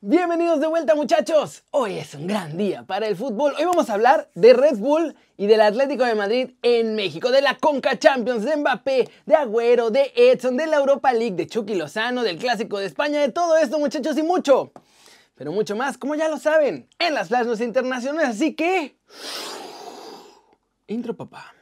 Bienvenidos de vuelta muchachos. Hoy es un gran día para el fútbol. Hoy vamos a hablar de Red Bull y del Atlético de Madrid en México, de la Conca Champions, de Mbappé, de Agüero, de Edson, de la Europa League, de Chucky Lozano, del Clásico de España, de todo esto muchachos y mucho. Pero mucho más, como ya lo saben, en las flashes internacionales. Así que... Intro papá.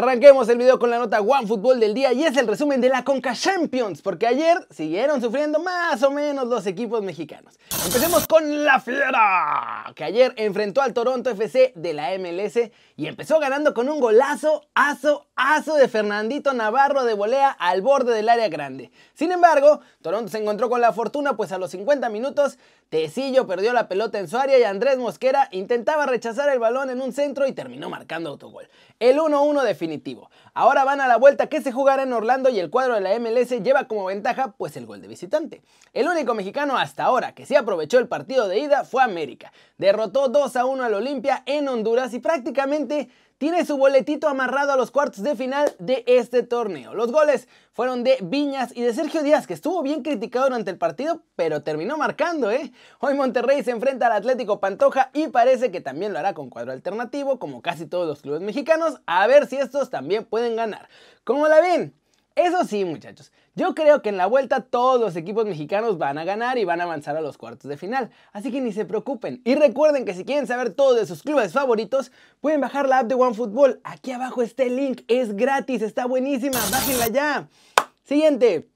Arranquemos el video con la nota One Fútbol del día y es el resumen de la Conca Champions, porque ayer siguieron sufriendo más o menos los equipos mexicanos. Empecemos con la Fiera, que ayer enfrentó al Toronto FC de la MLS y empezó ganando con un golazo, aso, aso de Fernandito Navarro de volea al borde del área grande. Sin embargo, Toronto se encontró con la fortuna, pues a los 50 minutos, Tecillo perdió la pelota en su área y Andrés Mosquera intentaba rechazar el balón en un centro y terminó marcando autogol. El 1-1 definitivo. Ahora van a la vuelta que se jugará en Orlando y el cuadro de la MLS lleva como ventaja pues el gol de visitante. El único mexicano hasta ahora que sí aprovechó el partido de ida fue América. Derrotó 2 a 1 al Olimpia en Honduras y prácticamente tiene su boletito amarrado a los cuartos de final de este torneo. Los goles fueron de Viñas y de Sergio Díaz, que estuvo bien criticado durante el partido, pero terminó marcando, ¿eh? Hoy Monterrey se enfrenta al Atlético Pantoja y parece que también lo hará con cuadro alternativo, como casi todos los clubes mexicanos, a ver si estos también pueden ganar. ¿Cómo la ven? Eso sí, muchachos, yo creo que en la vuelta todos los equipos mexicanos van a ganar y van a avanzar a los cuartos de final, así que ni se preocupen. Y recuerden que si quieren saber todo de sus clubes favoritos, pueden bajar la app de OneFootball. Aquí abajo está el link, es gratis, está buenísima, bájenla ya. Siguiente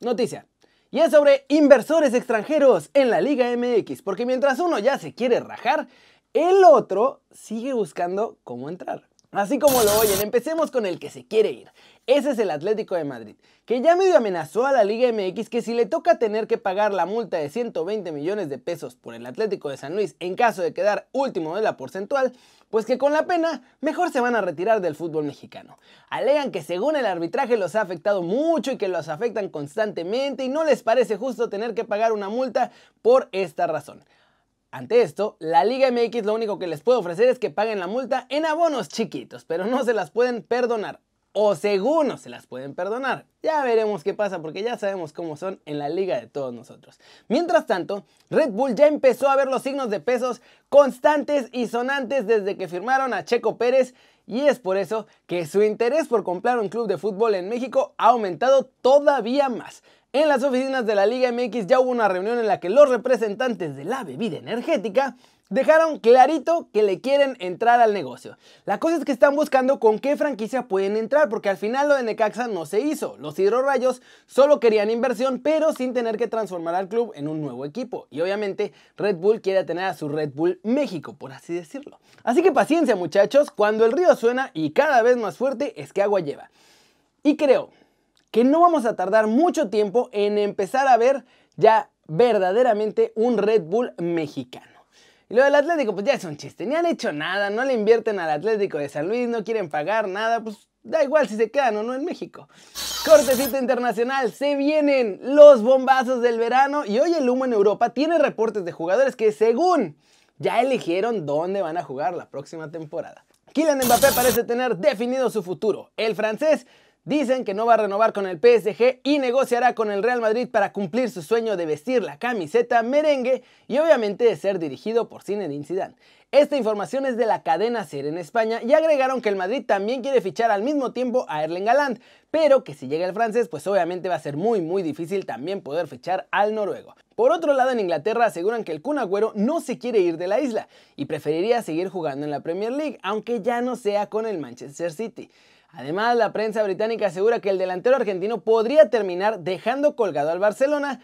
noticia. Y es sobre inversores extranjeros en la Liga MX, porque mientras uno ya se quiere rajar, el otro sigue buscando cómo entrar. Así como lo oyen, empecemos con el que se quiere ir. Ese es el Atlético de Madrid, que ya medio amenazó a la Liga MX que si le toca tener que pagar la multa de 120 millones de pesos por el Atlético de San Luis en caso de quedar último de la porcentual, pues que con la pena mejor se van a retirar del fútbol mexicano. Alegan que según el arbitraje los ha afectado mucho y que los afectan constantemente y no les parece justo tener que pagar una multa por esta razón. Ante esto, la Liga MX lo único que les puede ofrecer es que paguen la multa en abonos chiquitos, pero no se las pueden perdonar. O según no se las pueden perdonar. Ya veremos qué pasa porque ya sabemos cómo son en la liga de todos nosotros. Mientras tanto, Red Bull ya empezó a ver los signos de pesos constantes y sonantes desde que firmaron a Checo Pérez y es por eso que su interés por comprar un club de fútbol en México ha aumentado todavía más. En las oficinas de la Liga MX ya hubo una reunión en la que los representantes de la bebida energética dejaron clarito que le quieren entrar al negocio. La cosa es que están buscando con qué franquicia pueden entrar, porque al final lo de Necaxa no se hizo. Los hidrorrayos solo querían inversión, pero sin tener que transformar al club en un nuevo equipo. Y obviamente Red Bull quiere tener a su Red Bull México, por así decirlo. Así que paciencia muchachos, cuando el río suena y cada vez más fuerte es que agua lleva. Y creo que no vamos a tardar mucho tiempo en empezar a ver ya verdaderamente un Red Bull mexicano. Y lo del Atlético, pues ya es un chiste. Ni han hecho nada, no le invierten al Atlético de San Luis, no quieren pagar nada, pues da igual si se quedan o no en México. Cortecito internacional, se vienen los bombazos del verano y hoy el humo en Europa tiene reportes de jugadores que según ya eligieron dónde van a jugar la próxima temporada. Kylian Mbappé parece tener definido su futuro. El francés Dicen que no va a renovar con el PSG y negociará con el Real Madrid para cumplir su sueño de vestir la camiseta merengue y obviamente de ser dirigido por Zinedine Zidane. Esta información es de la cadena SER en España y agregaron que el Madrid también quiere fichar al mismo tiempo a Erling Haaland, pero que si llega el francés pues obviamente va a ser muy muy difícil también poder fichar al noruego. Por otro lado en Inglaterra aseguran que el Kun Agüero no se quiere ir de la isla y preferiría seguir jugando en la Premier League, aunque ya no sea con el Manchester City. Además, la prensa británica asegura que el delantero argentino podría terminar dejando colgado al Barcelona,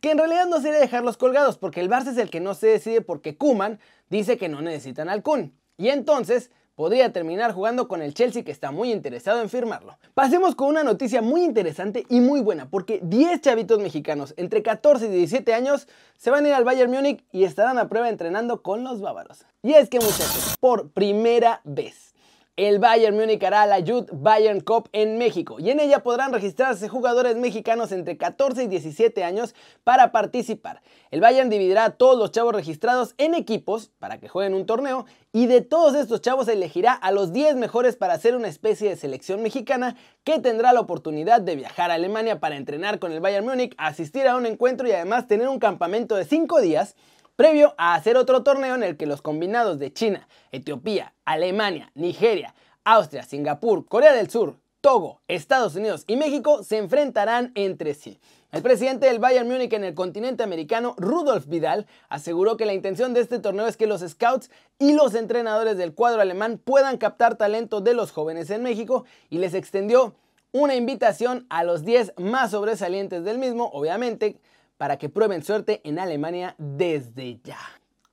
que en realidad no sería dejarlos colgados, porque el Barça es el que no se decide porque Kuman dice que no necesitan al Kun. Y entonces podría terminar jugando con el Chelsea que está muy interesado en firmarlo. Pasemos con una noticia muy interesante y muy buena, porque 10 chavitos mexicanos entre 14 y 17 años se van a ir al Bayern Múnich y estarán a prueba entrenando con los bávaros. Y es que muchachos, por primera vez el Bayern Múnich hará la Youth Bayern Cup en México y en ella podrán registrarse jugadores mexicanos entre 14 y 17 años para participar. El Bayern dividirá a todos los chavos registrados en equipos para que jueguen un torneo y de todos estos chavos elegirá a los 10 mejores para hacer una especie de selección mexicana que tendrá la oportunidad de viajar a Alemania para entrenar con el Bayern Múnich, asistir a un encuentro y además tener un campamento de 5 días previo a hacer otro torneo en el que los combinados de China, Etiopía, Alemania, Nigeria, Austria, Singapur, Corea del Sur, Togo, Estados Unidos y México se enfrentarán entre sí. El presidente del Bayern Múnich en el continente americano, Rudolf Vidal, aseguró que la intención de este torneo es que los scouts y los entrenadores del cuadro alemán puedan captar talento de los jóvenes en México y les extendió una invitación a los 10 más sobresalientes del mismo, obviamente, para que prueben suerte en Alemania desde ya.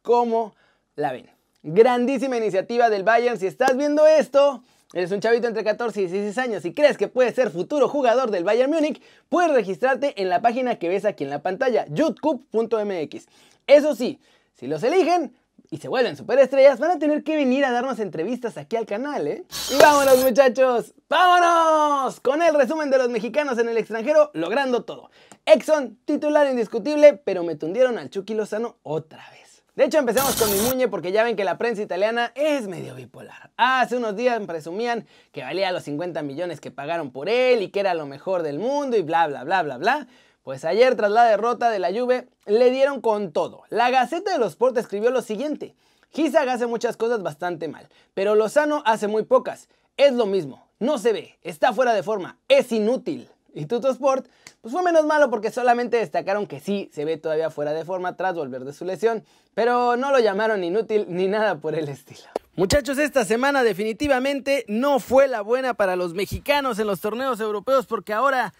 ¿Cómo la ven? Grandísima iniciativa del Bayern. Si estás viendo esto, eres un chavito entre 14 y 16 años y crees que puedes ser futuro jugador del Bayern Múnich, puedes registrarte en la página que ves aquí en la pantalla, youtube.mx. Eso sí, si los eligen, y se vuelven superestrellas, van a tener que venir a darnos entrevistas aquí al canal, ¿eh? Y vámonos muchachos, vámonos con el resumen de los mexicanos en el extranjero logrando todo. Exxon, titular indiscutible, pero me tundieron al Chucky Lozano otra vez. De hecho, empecemos con mi muñe porque ya ven que la prensa italiana es medio bipolar. Hace unos días presumían que valía los 50 millones que pagaron por él y que era lo mejor del mundo y bla bla bla bla bla. Pues ayer, tras la derrota de la Juve, le dieron con todo. La Gaceta de los Sport escribió lo siguiente. Gizag hace muchas cosas bastante mal, pero Lozano hace muy pocas. Es lo mismo, no se ve, está fuera de forma, es inútil. Y Tuto Sport, pues fue menos malo porque solamente destacaron que sí se ve todavía fuera de forma tras volver de su lesión, pero no lo llamaron inútil ni nada por el estilo. Muchachos, esta semana definitivamente no fue la buena para los mexicanos en los torneos europeos porque ahora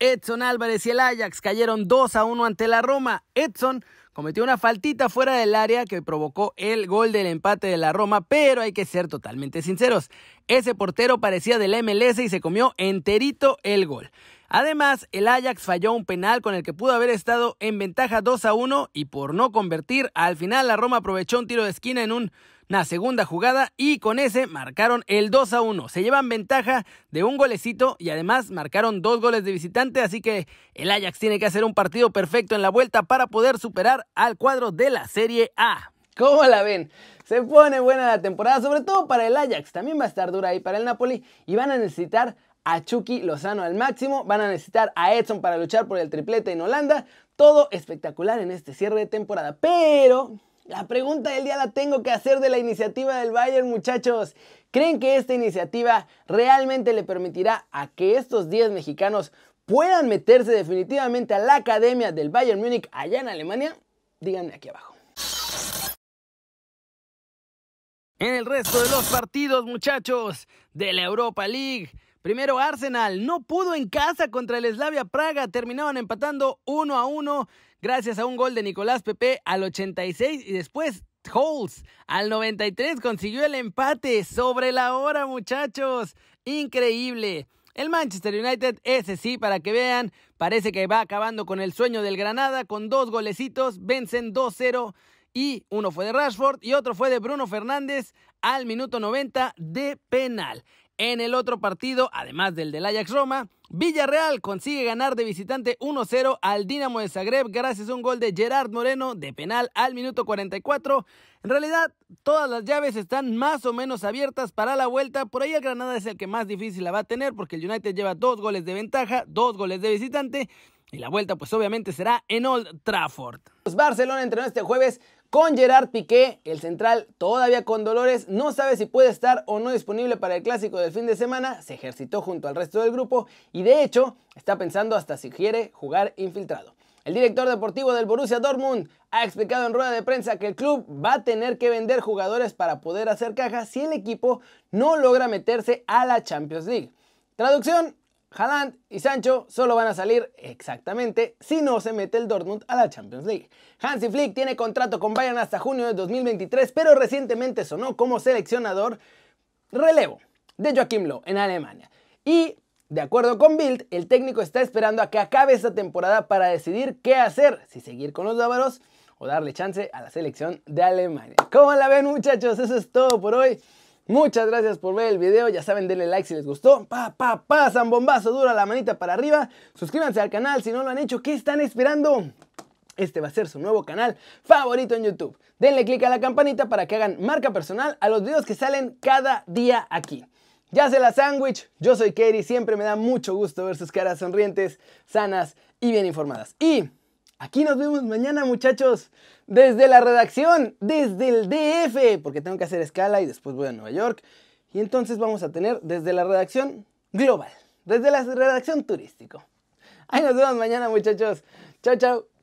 Edson Álvarez y el Ajax cayeron 2 a 1 ante la Roma. Edson cometió una faltita fuera del área que provocó el gol del empate de la Roma, pero hay que ser totalmente sinceros. Ese portero parecía del MLS y se comió enterito el gol. Además, el Ajax falló un penal con el que pudo haber estado en ventaja 2 a 1 y por no convertir, al final la Roma aprovechó un tiro de esquina en un una segunda jugada y con ese marcaron el 2 a 1. Se llevan ventaja de un golecito y además marcaron dos goles de visitante, así que el Ajax tiene que hacer un partido perfecto en la vuelta para poder superar al cuadro de la Serie A. ¿Cómo la ven? Se pone buena la temporada, sobre todo para el Ajax. También va a estar dura ahí para el Napoli y van a necesitar a Chucky Lozano al máximo, van a necesitar a Edson para luchar por el triplete en Holanda. Todo espectacular en este cierre de temporada, pero la pregunta del día la tengo que hacer de la iniciativa del Bayern, muchachos. ¿Creen que esta iniciativa realmente le permitirá a que estos 10 mexicanos puedan meterse definitivamente a la academia del Bayern Múnich allá en Alemania? Díganme aquí abajo. En el resto de los partidos, muchachos, de la Europa League. Primero Arsenal no pudo en casa contra el Slavia Praga, terminaban empatando 1 a 1 gracias a un gol de Nicolás Pepe al 86 y después Holz al 93 consiguió el empate sobre la hora, muchachos. Increíble. El Manchester United, ese sí, para que vean, parece que va acabando con el sueño del Granada con dos golecitos, vencen 2-0 y uno fue de Rashford y otro fue de Bruno Fernández al minuto 90 de penal. En el otro partido, además del del Ajax Roma, Villarreal consigue ganar de visitante 1-0 al Dinamo de Zagreb gracias a un gol de Gerard Moreno de penal al minuto 44. En realidad, todas las llaves están más o menos abiertas para la vuelta. Por ahí el Granada es el que más difícil la va a tener porque el United lleva dos goles de ventaja, dos goles de visitante. Y la vuelta pues obviamente será en Old Trafford. Barcelona entrenó este jueves con Gerard Piqué, el central todavía con dolores, no sabe si puede estar o no disponible para el clásico del fin de semana, se ejercitó junto al resto del grupo y de hecho está pensando hasta si quiere jugar infiltrado. El director deportivo del Borussia Dortmund ha explicado en rueda de prensa que el club va a tener que vender jugadores para poder hacer caja si el equipo no logra meterse a la Champions League. Traducción, Haaland y Sancho solo van a salir exactamente si no se mete el Dortmund a la Champions League. Hansi Flick tiene contrato con Bayern hasta junio de 2023, pero recientemente sonó como seleccionador relevo de Joachim Löw en Alemania. Y de acuerdo con Bild, el técnico está esperando a que acabe esta temporada para decidir qué hacer, si seguir con los bávaros o darle chance a la selección de Alemania. ¿Cómo la ven muchachos? Eso es todo por hoy. Muchas gracias por ver el video, ya saben, denle like si les gustó. Pa, pa, pa, bombazo dura la manita para arriba. Suscríbanse al canal si no lo han hecho, ¿qué están esperando? Este va a ser su nuevo canal favorito en YouTube. Denle click a la campanita para que hagan marca personal a los videos que salen cada día aquí. Ya se la sándwich, yo soy Kerry, siempre me da mucho gusto ver sus caras sonrientes, sanas y bien informadas. Y aquí nos vemos mañana muchachos, desde la redacción, desde el DF, porque tengo que hacer escala y después voy a Nueva York. Y entonces vamos a tener desde la redacción global, desde la redacción turístico. Ahí nos vemos mañana muchachos. Chao, chao.